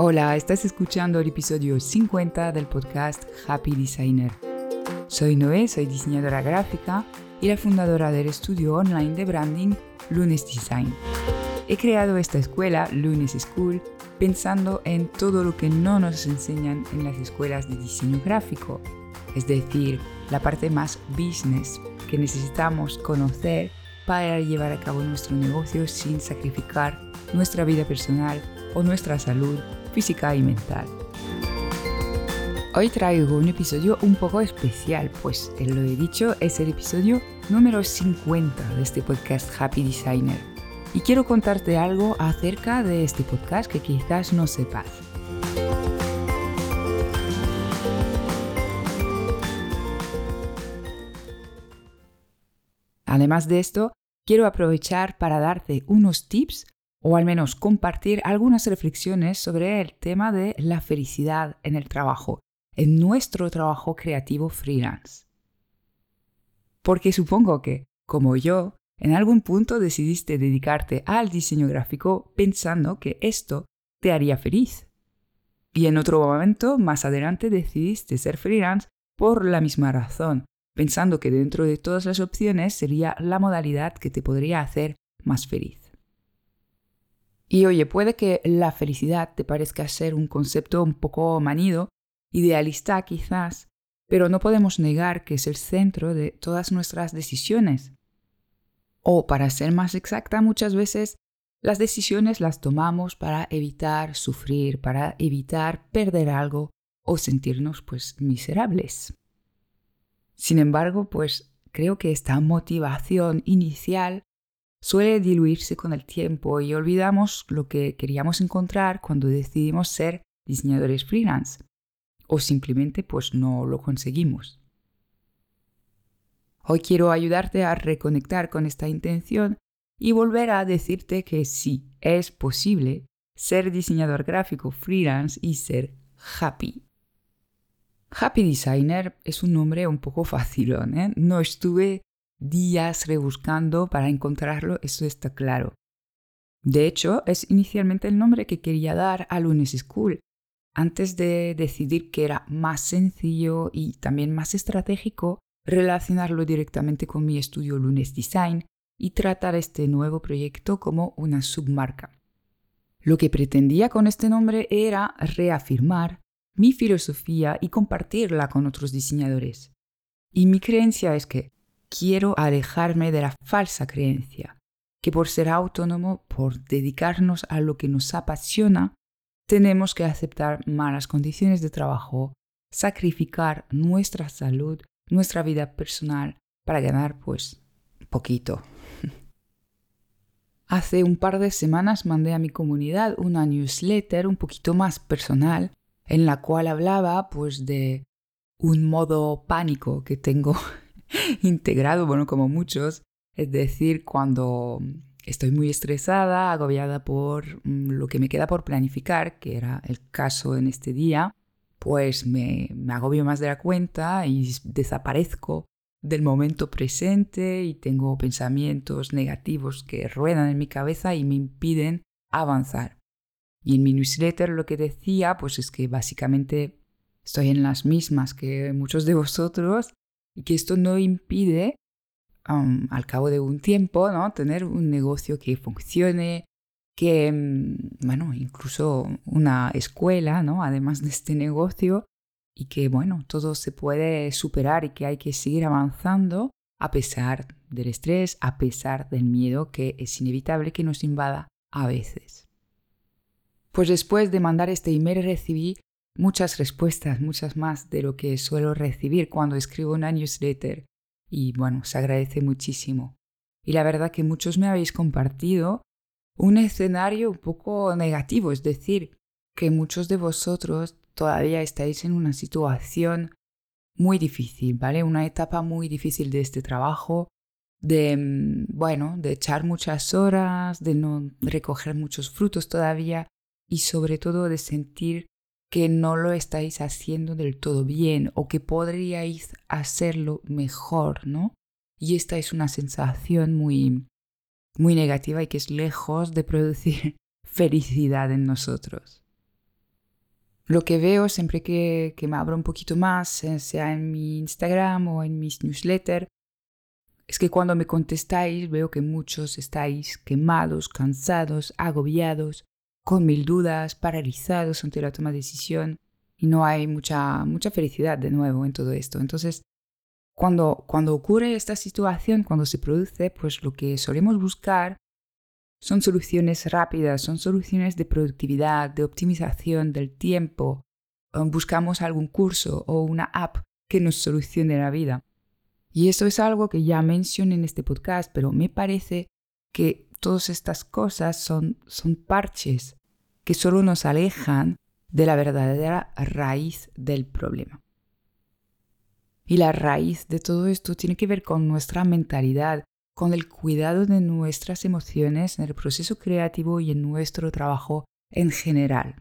Hola, estás escuchando el episodio 50 del podcast Happy Designer. Soy Noé, soy diseñadora gráfica y la fundadora del estudio online de branding Lunes Design. He creado esta escuela, Lunes School, pensando en todo lo que no nos enseñan en las escuelas de diseño gráfico, es decir, la parte más business que necesitamos conocer para llevar a cabo nuestro negocio sin sacrificar nuestra vida personal o nuestra salud física y mental. Hoy traigo un episodio un poco especial, pues te lo he dicho, es el episodio número 50 de este podcast Happy Designer. Y quiero contarte algo acerca de este podcast que quizás no sepas. Además de esto, quiero aprovechar para darte unos tips o al menos compartir algunas reflexiones sobre el tema de la felicidad en el trabajo, en nuestro trabajo creativo freelance. Porque supongo que, como yo, en algún punto decidiste dedicarte al diseño gráfico pensando que esto te haría feliz. Y en otro momento, más adelante, decidiste ser freelance por la misma razón, pensando que dentro de todas las opciones sería la modalidad que te podría hacer más feliz. Y oye, puede que la felicidad te parezca ser un concepto un poco manido, idealista quizás, pero no podemos negar que es el centro de todas nuestras decisiones. O, para ser más exacta, muchas veces las decisiones las tomamos para evitar sufrir, para evitar perder algo o sentirnos pues miserables. Sin embargo, pues creo que esta motivación inicial suele diluirse con el tiempo y olvidamos lo que queríamos encontrar cuando decidimos ser diseñadores freelance o simplemente pues no lo conseguimos. Hoy quiero ayudarte a reconectar con esta intención y volver a decirte que sí, es posible ser diseñador gráfico freelance y ser happy Happy Designer es un nombre un poco facilón, ¿eh? No estuve días rebuscando para encontrarlo, eso está claro. De hecho, es inicialmente el nombre que quería dar a Lunes School, antes de decidir que era más sencillo y también más estratégico relacionarlo directamente con mi estudio Lunes Design y tratar este nuevo proyecto como una submarca. Lo que pretendía con este nombre era reafirmar mi filosofía y compartirla con otros diseñadores. Y mi creencia es que quiero alejarme de la falsa creencia, que por ser autónomo, por dedicarnos a lo que nos apasiona, tenemos que aceptar malas condiciones de trabajo, sacrificar nuestra salud, nuestra vida personal para ganar pues poquito. Hace un par de semanas mandé a mi comunidad una newsletter un poquito más personal en la cual hablaba pues de un modo pánico que tengo integrado, bueno, como muchos, es decir, cuando estoy muy estresada, agobiada por mm, lo que me queda por planificar, que era el caso en este día, pues me, me agobio más de la cuenta y desaparezco del momento presente y tengo pensamientos negativos que ruedan en mi cabeza y me impiden avanzar. Y en mi newsletter lo que decía, pues es que básicamente estoy en las mismas que muchos de vosotros y que esto no impide, al cabo de un tiempo, ¿no? tener un negocio que funcione, que, mm, bueno, incluso una escuela, ¿no? Además de este negocio, y que, bueno, todo se puede superar y que hay que seguir avanzando a pesar del estrés, a pesar del miedo que es inevitable que nos invada a veces. Pues después de mandar este email recibí muchas respuestas, muchas más de lo que suelo recibir cuando escribo una newsletter. Y bueno, se agradece muchísimo. Y la verdad que muchos me habéis compartido un escenario un poco negativo, es decir, que muchos de vosotros todavía estáis en una situación muy difícil, ¿vale? Una etapa muy difícil de este trabajo, de, mm, bueno, de echar muchas horas, de no recoger muchos frutos todavía y sobre todo de sentir que no lo estáis haciendo del todo bien o que podríais hacerlo mejor, ¿no? Y esta es una sensación muy muy negativa y que es lejos de producir felicidad en nosotros. Lo que veo siempre que, que me abro un poquito más, sea en mi Instagram o en mis newsletters, es que cuando me contestáis veo que muchos estáis quemados, cansados, agobiados, con mil dudas, paralizados ante la toma de decisión y no hay mucha, mucha felicidad de nuevo en todo esto. Entonces, cuando, cuando ocurre esta situación, cuando se produce, pues lo que solemos buscar son soluciones rápidas, son soluciones de productividad, de optimización del tiempo. Buscamos algún curso o una app que nos solucione la vida. Y eso es algo que ya mencioné en este podcast, pero me parece que todas estas cosas son, son parches que solo nos alejan de la verdadera raíz del problema. Y la raíz de todo esto tiene que ver con nuestra mentalidad, con el cuidado de nuestras emociones en el proceso creativo y en nuestro trabajo en general.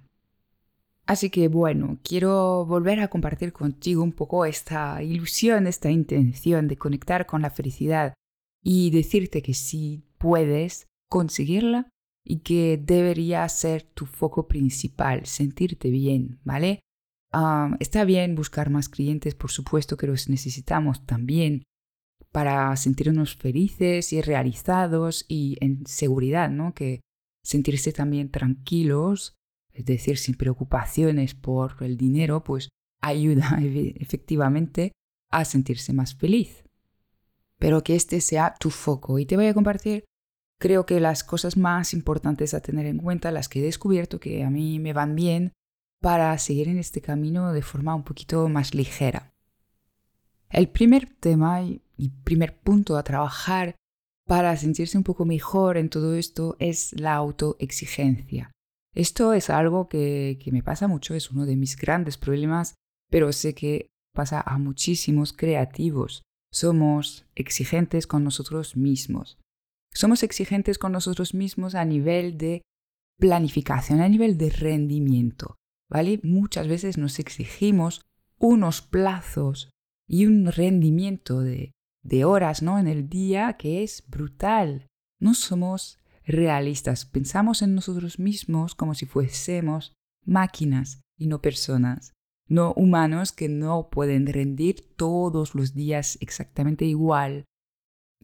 Así que bueno, quiero volver a compartir contigo un poco esta ilusión, esta intención de conectar con la felicidad y decirte que si puedes conseguirla y que debería ser tu foco principal, sentirte bien, ¿vale? está bien buscar más clientes, por supuesto que los necesitamos también para sentirnos felices y realizados y en seguridad, ¿no? Que sentirse también tranquilos es decir, sin preocupaciones por el dinero, pues ayuda efectivamente a sentirse más feliz. Pero que este sea tu foco. Y te voy a compartir, creo que las cosas más importantes a tener en cuenta, las que he descubierto que a mí me van bien para seguir en este camino de forma un poquito más ligera. El primer tema y primer punto a trabajar para sentirse un poco mejor en todo esto es la autoexigencia. Esto es algo que, me pasa mucho, es uno de mis grandes problemas, pero sé que pasa a muchísimos creativos. Somos exigentes con nosotros mismos. Somos exigentes con nosotros mismos a nivel de planificación, a nivel de rendimiento. ¿Vale? Muchas veces nos exigimos unos plazos y un rendimiento de, horas ¿no? en el día que es brutal. No somos realistas. Pensamos en nosotros mismos como si fuésemos máquinas y no personas, no humanos que no pueden rendir todos los días exactamente igual,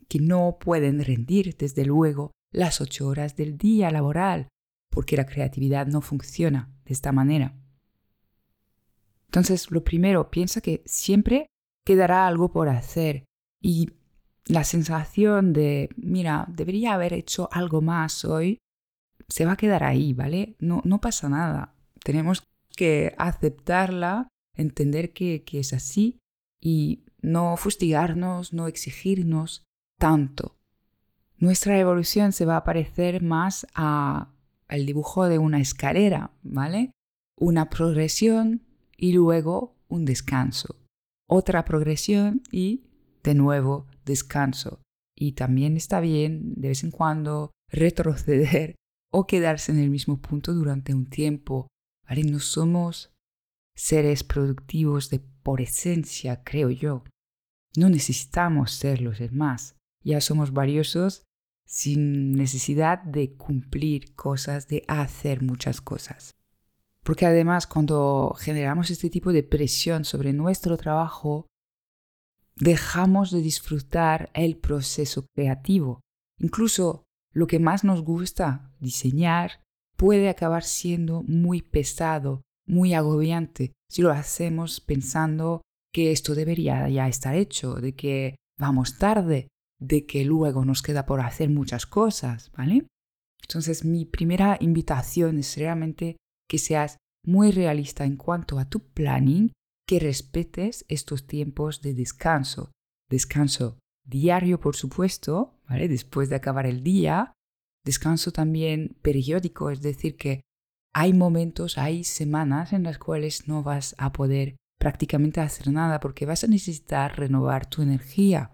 que no pueden rendir, desde luego, las ocho horas del día laboral, porque la creatividad no funciona de esta manera. Entonces, lo primero, piensa que siempre quedará algo por hacer y la sensación de, mira, debería haber hecho algo más hoy, se va a quedar ahí, ¿vale? No, no pasa nada. Tenemos que aceptarla, entender que, que es así y no fustigarnos, no exigirnos Nuestra evolución se va a parecer más a al dibujo de una escalera, ¿vale? Una progresión y luego un descanso. Otra progresión y de nuevo descanso. Y también está bien de vez en cuando retroceder o quedarse en el mismo punto durante un tiempo. ¿vale? No somos seres productivos de por esencia, creo yo. No necesitamos serlos, es más. Ya somos valiosos sin necesidad de cumplir cosas, de hacer muchas cosas. Porque además cuando generamos este tipo de presión sobre nuestro trabajo, dejamos de disfrutar el proceso creativo. Incluso lo que más nos gusta, diseñar, puede acabar siendo muy pesado, muy agobiante, si lo hacemos pensando que esto debería ya estar hecho, de que vamos tarde, de que luego nos queda por hacer muchas cosas, ¿vale? Entonces mi primera invitación es realmente que seas muy realista en cuanto a tu planning que respetes estos tiempos de descanso. Descanso diario, por supuesto, ¿vale? Después de acabar el día. Descanso también periódico, es decir, que hay momentos, hay semanas en las cuales no vas a poder prácticamente hacer nada porque vas a necesitar renovar tu energía,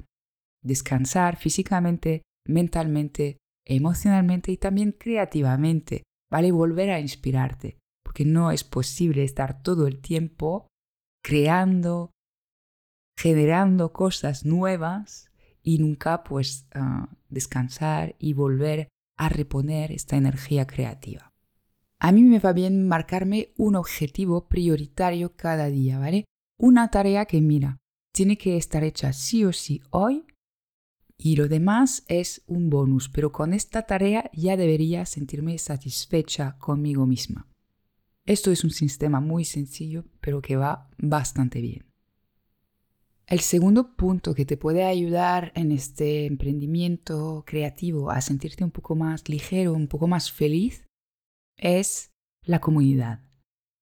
descansar físicamente, mentalmente, emocionalmente y también creativamente, ¿vale? Volver a inspirarte, porque no es posible estar todo el tiempo creando, generando cosas nuevas y nunca pues ah, descansar y volver a reponer esta energía creativa. A mí me va bien marcarme un objetivo prioritario cada día, ¿vale? Una tarea que, mira, tiene que estar hecha sí o sí hoy y lo demás es un bonus, pero con esta tarea ya debería sentirme satisfecha conmigo misma. Esto es un sistema muy sencillo, pero que va bastante bien. El segundo punto que te puede ayudar en este emprendimiento creativo a sentirte un poco más ligero, un poco más feliz, es la comunidad.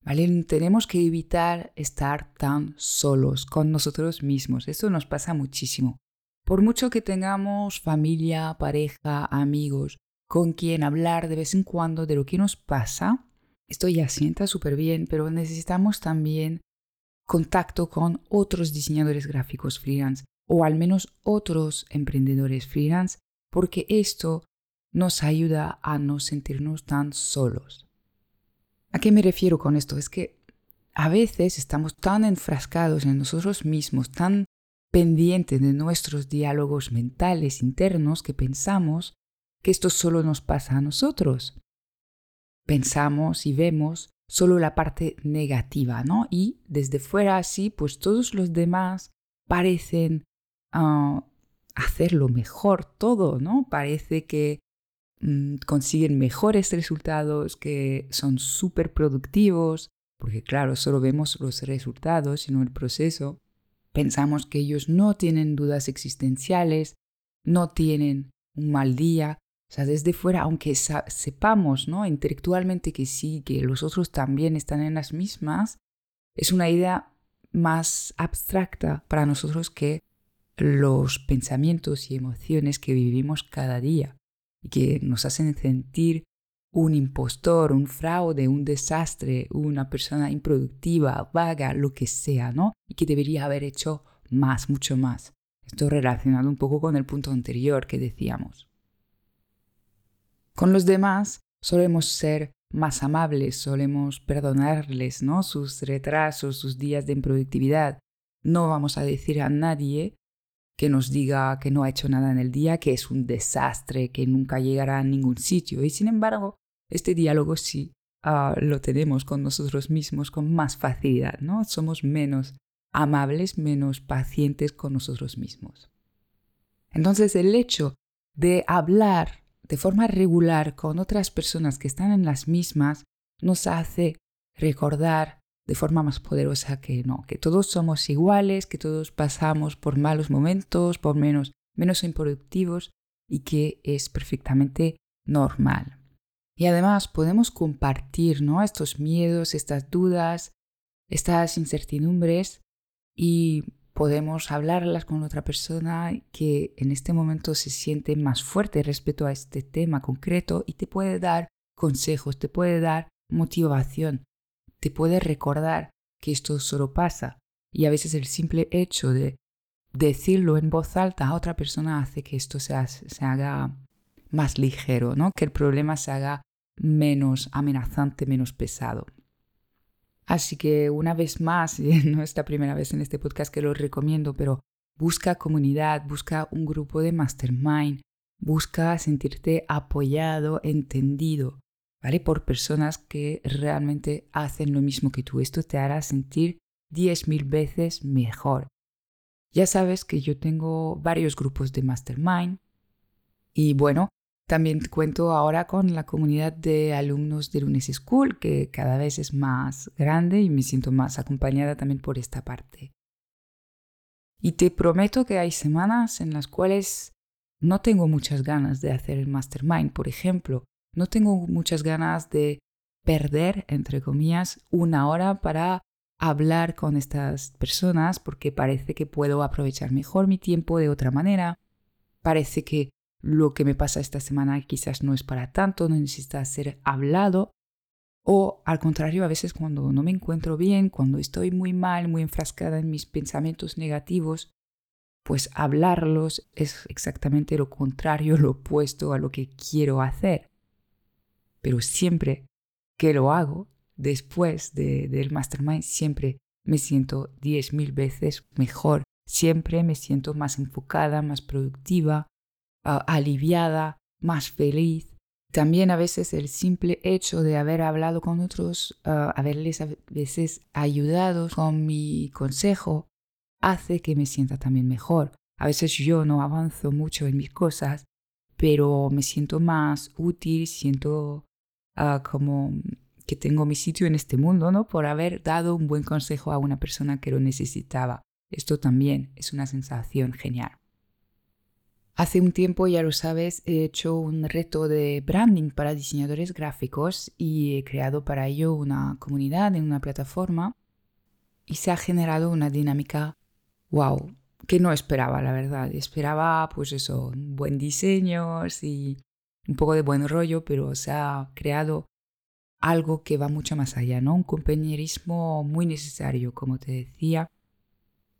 ¿Vale? Tenemos que evitar estar tan solos con nosotros mismos. Eso nos pasa muchísimo. Por mucho que tengamos familia, pareja, amigos, con quien hablar de vez en cuando de lo que nos pasa, esto ya sienta súper bien, pero necesitamos también contacto con otros diseñadores gráficos freelance o al menos otros emprendedores freelance, porque esto nos ayuda a no sentirnos tan solos. ¿A qué me refiero con esto? Es que a veces estamos tan enfrascados en nosotros mismos, tan pendientes de nuestros diálogos mentales internos que pensamos que esto solo nos pasa a nosotros. Pensamos y vemos solo la parte negativa, ¿no? Y desde fuera así, pues todos los demás parecen ah, hacerlo mejor todo, ¿no? Parece que mm, consiguen mejores resultados, que son súper productivos, porque claro, solo vemos los resultados y no el proceso. Pensamos que ellos no tienen dudas existenciales, no tienen un mal día. O sea, desde fuera, aunque sepamos ¿no? intelectualmente que sí, que los otros también están en las mismas, es una idea más abstracta para nosotros que los pensamientos y emociones que vivimos cada día y que nos hacen sentir un impostor, un fraude, un desastre, una persona improductiva, vaga, lo que sea, ¿no? Y que debería haber hecho más, mucho más. Esto relacionado un poco con el punto anterior que decíamos. Con los demás solemos ser más amables, solemos perdonarles, ¿no? Sus retrasos, sus días de improductividad. No vamos a decir a nadie que nos diga que no ha hecho nada en el día, que es un desastre, que nunca llegará a ningún sitio. Y sin embargo, este diálogo sí ah, lo tenemos con nosotros mismos con más facilidad, ¿no? Somos menos amables, menos pacientes con nosotros mismos. Entonces el hecho de hablar de forma regular con otras personas que están en las mismas nos hace recordar de forma más poderosa que no, que todos somos iguales, que todos pasamos por malos momentos, por menos, menos improductivos y que es perfectamente normal. Y además podemos compartir ¿no? estos miedos, estas dudas, estas incertidumbres y podemos hablarlas con otra persona que en este momento se siente más fuerte respecto a este tema concreto y te puede dar consejos, te puede dar motivación, te puede recordar que esto solo pasa. Y a veces el simple hecho de decirlo en voz alta a otra persona hace que esto se, haga más ligero, ¿no? que el problema se haga menos amenazante, menos pesado. Así que una vez más, no es la primera vez en este podcast que lo recomiendo, pero busca comunidad, busca un grupo de mastermind, busca sentirte apoyado, entendido, Por personas que realmente hacen lo mismo que tú. Esto te hará sentir 10.000 veces mejor. Ya sabes que yo tengo varios grupos de mastermind y bueno, también cuento ahora con la comunidad de alumnos de Lunes School, que cada vez es más grande y me siento más acompañada también por esta parte. Y te prometo que hay semanas en las cuales no tengo muchas ganas de hacer el mastermind, por ejemplo. No tengo muchas ganas de perder, entre comillas, una hora para hablar con estas personas porque parece que puedo aprovechar mejor mi tiempo de otra manera. Parece que lo que me pasa esta semana quizás no es para tanto, no necesita ser hablado. O al contrario, a veces cuando no me encuentro bien, cuando estoy muy mal, muy enfrascada en mis pensamientos negativos, pues hablarlos es exactamente lo contrario, lo opuesto a lo que quiero hacer. Pero siempre que lo hago, después del mastermind, siempre me siento diez mil veces mejor, siempre me siento más enfocada, más productiva, aliviada, más feliz, También a veces el simple hecho de haber hablado con otros, haberles a veces ayudado con mi consejo, hace que me sienta también mejor. A veces yo no avanzo mucho en mis cosas, pero me siento más útil, siento ah, como que tengo mi sitio en este mundo, ¿no? Por haber dado un buen consejo a una persona que lo necesitaba. Esto también es una sensación genial. Hace un tiempo, ya lo sabes, he hecho un reto de branding para diseñadores gráficos y he creado para ello una comunidad en una plataforma y se ha generado una dinámica wow que no esperaba, la verdad. Esperaba pues eso, buen diseño y un poco de buen rollo, pero se ha creado algo que va mucho más allá, ¿no? Un compañerismo muy necesario, como te decía,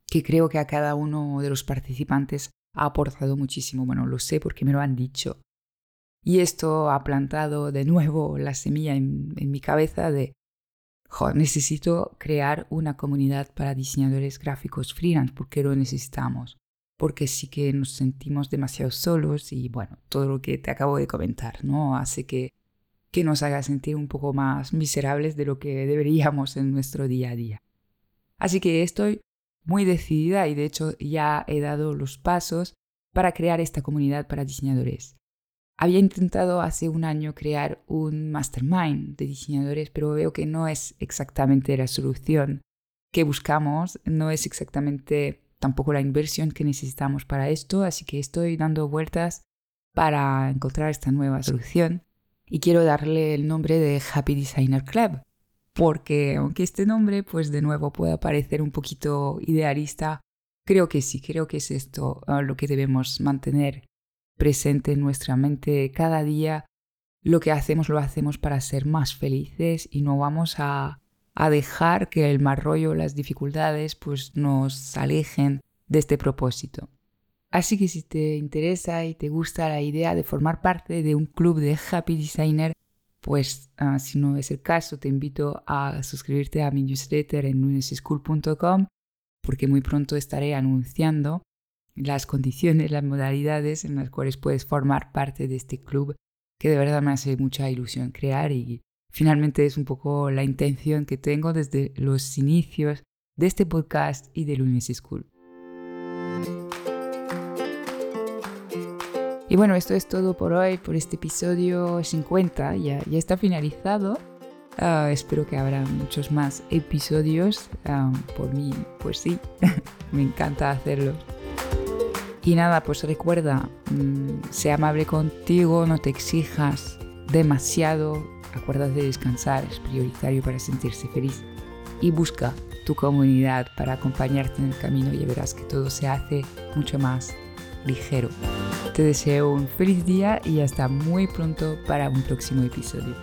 que creo que a cada uno de los participantes ha aportado muchísimo. Bueno, lo sé porque me lo han dicho. Y esto ha plantado de nuevo la semilla en, mi cabeza de, necesito crear una comunidad para diseñadores gráficos freelance porque lo necesitamos. Porque sí que nos sentimos demasiado solos y bueno, todo lo que te acabo de comentar, ¿no? Hace que, que nos haga sentir un poco más miserables de lo que deberíamos en nuestro día a día. Así que estoy muy decidida y de hecho ya he dado los pasos para crear esta comunidad para diseñadores. Había intentado hace un año crear un mastermind de diseñadores, pero veo que no es exactamente la solución que buscamos, no es exactamente tampoco la inversión que necesitamos para esto, así que estoy dando vueltas para encontrar esta nueva solución y quiero darle el nombre de Happy Designer Club porque aunque este nombre pues de nuevo pueda parecer un poquito idealista, creo que sí, creo que es esto lo que debemos mantener presente en nuestra mente cada día. Lo que hacemos lo hacemos para ser más felices y no vamos a, a dejar que el mal rollo, las dificultades pues nos alejen de este propósito. Así que si te interesa y te gusta la idea de formar parte de un club de happy designer, pues ah, si no es el caso, te invito a suscribirte a mi newsletter en lunesschool.com porque muy pronto estaré anunciando las condiciones, las modalidades en las cuales puedes formar parte de este club que de verdad me hace mucha ilusión crear y finalmente es un poco la intención que tengo desde los inicios de este podcast y de Lunes School. Y bueno, esto es todo por hoy, por este episodio 50. Ya, ya está finalizado. Ah, espero que habrá muchos más episodios. Ah, por mí, pues sí, me encanta hacerlo. Y nada, pues recuerda, mm, sea amable contigo, no te exijas demasiado. Acuérdate de descansar, es prioritario para sentirse feliz. Y busca tu comunidad para acompañarte en el camino y verás que todo se hace mucho más ligero. Te deseo un feliz día y hasta muy pronto para un próximo episodio.